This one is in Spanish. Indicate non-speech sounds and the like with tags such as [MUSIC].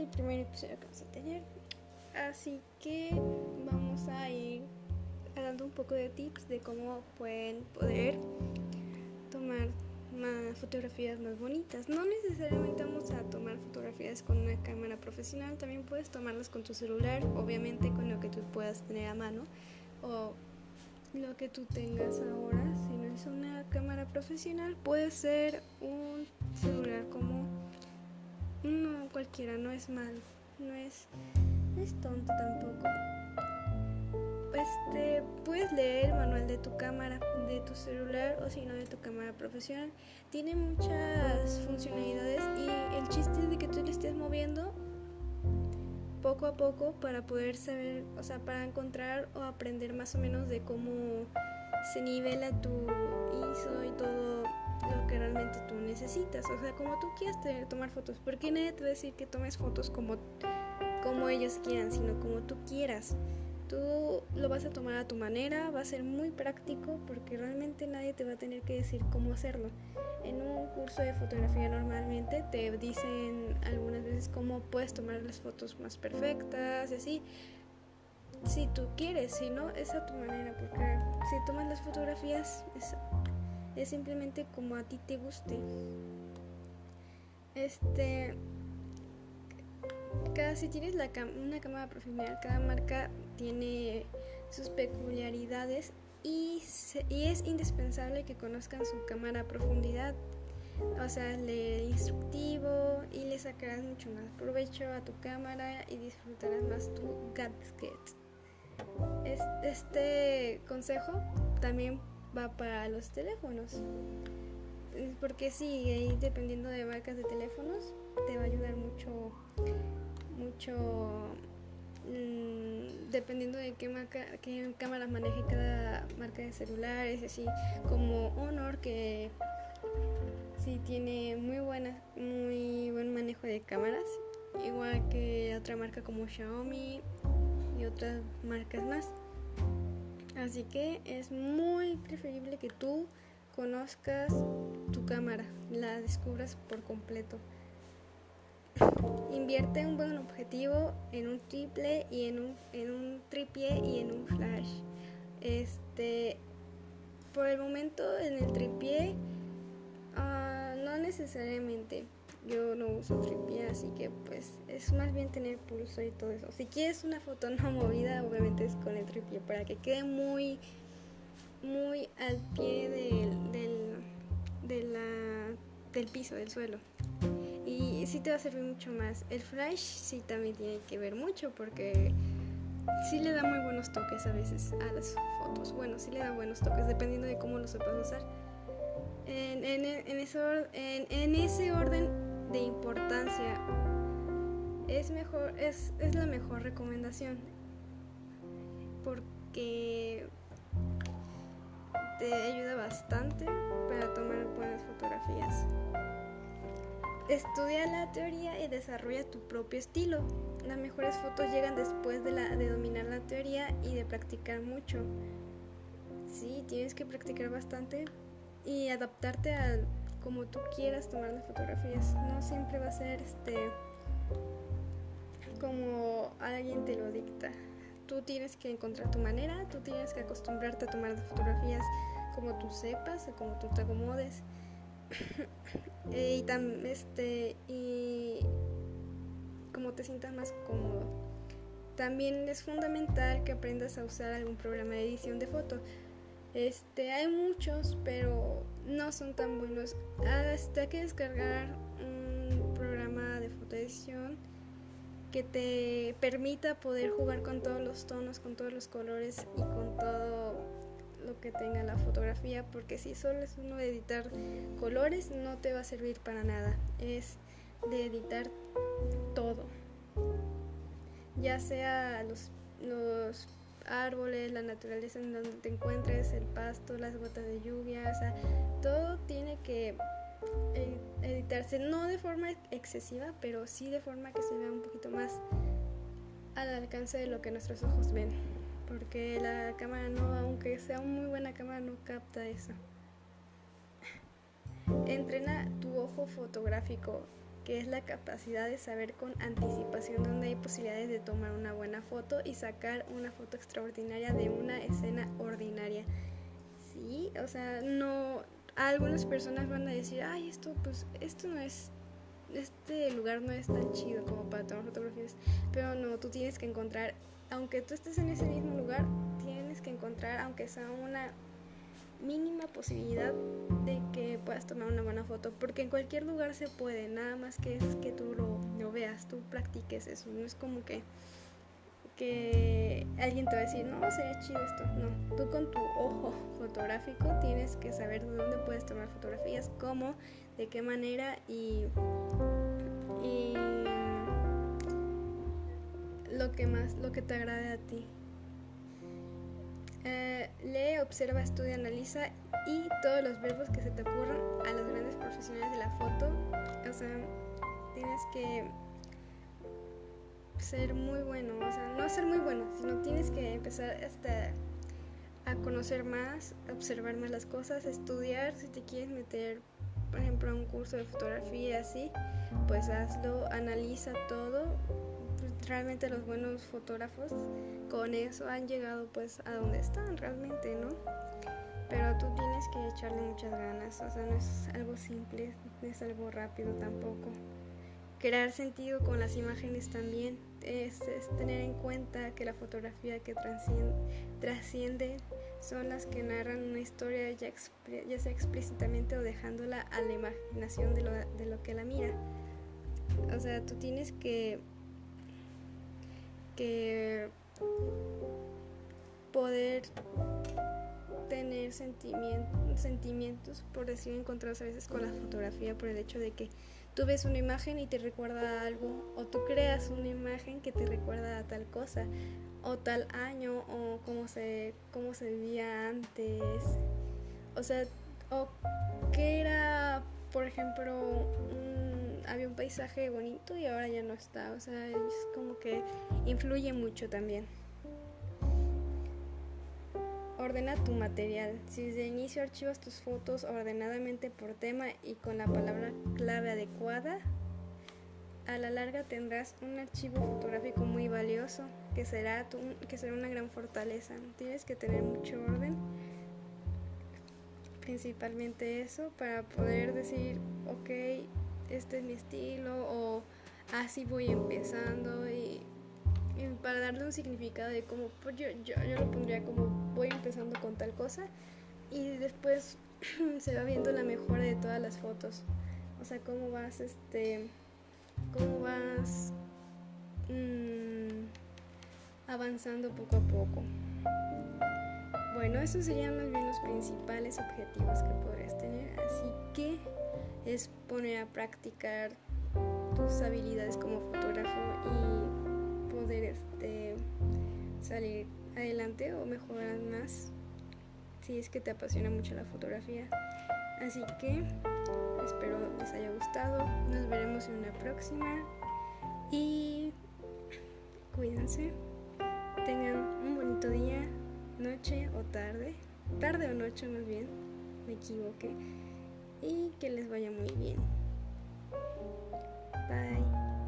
el primer episodio que vamos a tener. Así que vamos a ir dando un poco de tips de cómo pueden poder tomar más fotografías más bonitas. No necesariamente vamos a tomar fotografías con una cámara profesional, también puedes tomarlas con tu celular, obviamente con lo que tú puedas tener a mano o lo que tú tengas ahora. Si no es una cámara profesional, puede ser un celular como no no es mal, no es, es tonto tampoco. Este, puedes leer el manual de tu cámara, de tu celular o si no de tu cámara profesional. Tiene muchas funcionalidades y el chiste es de que tú le estés moviendo poco a poco para poder saber, o sea, para encontrar o aprender más o menos de cómo se nivela tu ISO y todo realmente tú necesitas. O sea, como tú quieras tener, tomar fotos. Porque nadie te va a decir que tomes fotos como, como ellos quieran, sino como tú quieras. Tú lo vas a tomar a tu manera, va a ser muy práctico porque realmente nadie te va a tener que decir cómo hacerlo. En un curso de fotografía normalmente te dicen algunas veces cómo puedes tomar las fotos más perfectas y así. Si tú quieres, si no, es a tu manera, porque si tomas las fotografías es, es simplemente como a ti te guste. Este, cada, si tienes una cámara profesional, cada marca tiene sus peculiaridades y, y, es indispensable que conozcan su cámara a profundidad. O sea, leer instructivo y le sacarás mucho más provecho a tu cámara y disfrutarás más tu gadget. Este consejo también va para los teléfonos. Porque sí, dependiendo de marcas de teléfonos, te va a ayudar mucho mucho mmm, dependiendo de qué marca qué cámaras maneje cada marca de celulares así como Honor que sí tiene muy buena muy buen manejo de cámaras igual que otra marca como Xiaomi y otras marcas más así que es muy preferible que tú conozcas tu cámara la descubras por completo Invierte un buen objetivo en un triple y en un, en un tripié y en un flash. Este, por el momento en el tripié, uh, no necesariamente. Yo no uso tripié, así que pues es más bien tener pulso y todo eso. Si quieres una foto no movida, obviamente es con el tripié para que quede muy, muy al pie del, del, de la, del piso, del suelo y sí te va a servir mucho más. El flash sí también tiene que ver mucho porque sí le da muy buenos toques a veces a las fotos. Bueno, sí le da buenos toques dependiendo de cómo lo sepas usar. En, en, en ese orden de importancia es mejor es, es la mejor recomendación porque te ayuda bastante para tomar buenas fotografías. Estudia la teoría y desarrolla tu propio estilo. Las mejores fotos llegan después de, la, de dominar la teoría y de practicar mucho. Sí, tienes que practicar bastante y adaptarte a como tú quieras tomar las fotografías. No siempre va a ser este como alguien te lo dicta. Tú tienes que encontrar tu manera, tú tienes que acostumbrarte a tomar las fotografías como tú sepas o como tú te acomodes. [COUGHS] y, tam, este, y como te sientas más cómodo. También es fundamental que aprendas a usar algún programa de edición de fotos. Este, hay muchos, pero no son tan buenos. Hasta que descargar un programa de fotoedición que te permita poder jugar con todos los tonos, con todos los colores y con todo lo que tenga la fotografía, porque si solo es uno de editar colores, no te va a servir para nada. Es de editar todo. Ya sea los, los árboles, la naturaleza en donde te encuentres, el pasto, las gotas de lluvia, o sea, todo tiene que editarse, no de forma excesiva, pero sí de forma que se vea un poquito más al alcance de lo que nuestros ojos ven porque la cámara no, aunque sea muy buena cámara, no capta eso. Entrena tu ojo fotográfico. Que es la capacidad de saber con anticipación dónde hay posibilidades de tomar una buena foto y sacar una foto extraordinaria de una escena ordinaria. Sí, o sea, no algunas personas van a decir, "Ay, esto pues esto no es este lugar no es tan chido como para tomar fotografías", pero no, tú tienes que encontrar aunque tú estés en ese mismo lugar, tienes que encontrar aunque sea una mínima posibilidad de que puedas tomar una buena foto, porque en cualquier lugar se puede, nada más que es que tú lo, veas, tú practiques eso, no es como que, que alguien te va a decir, no, sería chido esto, no, tú con tu ojo fotográfico tienes que saber de dónde puedes tomar fotografías, cómo, de qué manera y lo que más, lo que te agrade a ti. Eh, lee, observa, estudia, analiza y todos los verbos que se te ocurran a los grandes profesionales de la foto. O sea, tienes que ser muy bueno, o sea, no ser muy bueno, sino tienes que empezar hasta a conocer más, observar más las cosas, estudiar, si te quieres meter, por ejemplo, a un curso de fotografía así, pues hazlo, analiza todo, realmente los buenos fotógrafos con eso han llegado pues a donde están realmente, ¿no? Pero tú tienes que echarle muchas ganas, o sea, no es algo simple, no es algo rápido tampoco. Crear sentido con las imágenes también es, tener en cuenta que la fotografía que trasciende, trasciende son las que narran una historia ya, ya sea explícitamente o dejándola a la imaginación de lo, de lo que la mira. O sea, tú tienes que que poder tener sentimientos, por decir, encontrados a veces con la fotografía, por el hecho de que tú ves una imagen y te recuerda a algo, o tú creas una imagen que te recuerda a tal cosa, o tal año, o cómo se, cómo se vivía antes, o sea, o qué era, por ejemplo, había un paisaje bonito y ahora ya no está. O sea, es como que influye mucho también. Ordena tu material. Si desde inicio archivas tus fotos ordenadamente por tema y con la palabra clave adecuada, a la larga tendrás un archivo fotográfico muy valioso que será, tu, que será una gran fortaleza. Tienes que tener mucho orden, principalmente eso, para poder decir, ok, este es mi estilo o así voy empezando y, para darle un significado de cómo, pues yo, yo, yo lo pondría como voy empezando con tal cosa y después [CLEARS THROAT] se va viendo la mejora de todas las fotos. O sea, cómo vas, este, cómo vas mmm, avanzando poco a poco. Bueno, esos serían más bien los principales objetivos que podrías tener. Así que es poner a practicar tus habilidades como fotógrafo y poder este, salir adelante o mejorar más si es que te apasiona mucho la fotografía. Así que espero les haya gustado. Nos veremos en una próxima y cuídense. Tengan un bonito día, noche o tarde. Tarde o noche más bien. Me equivoqué y que les vaya muy bien. Bye.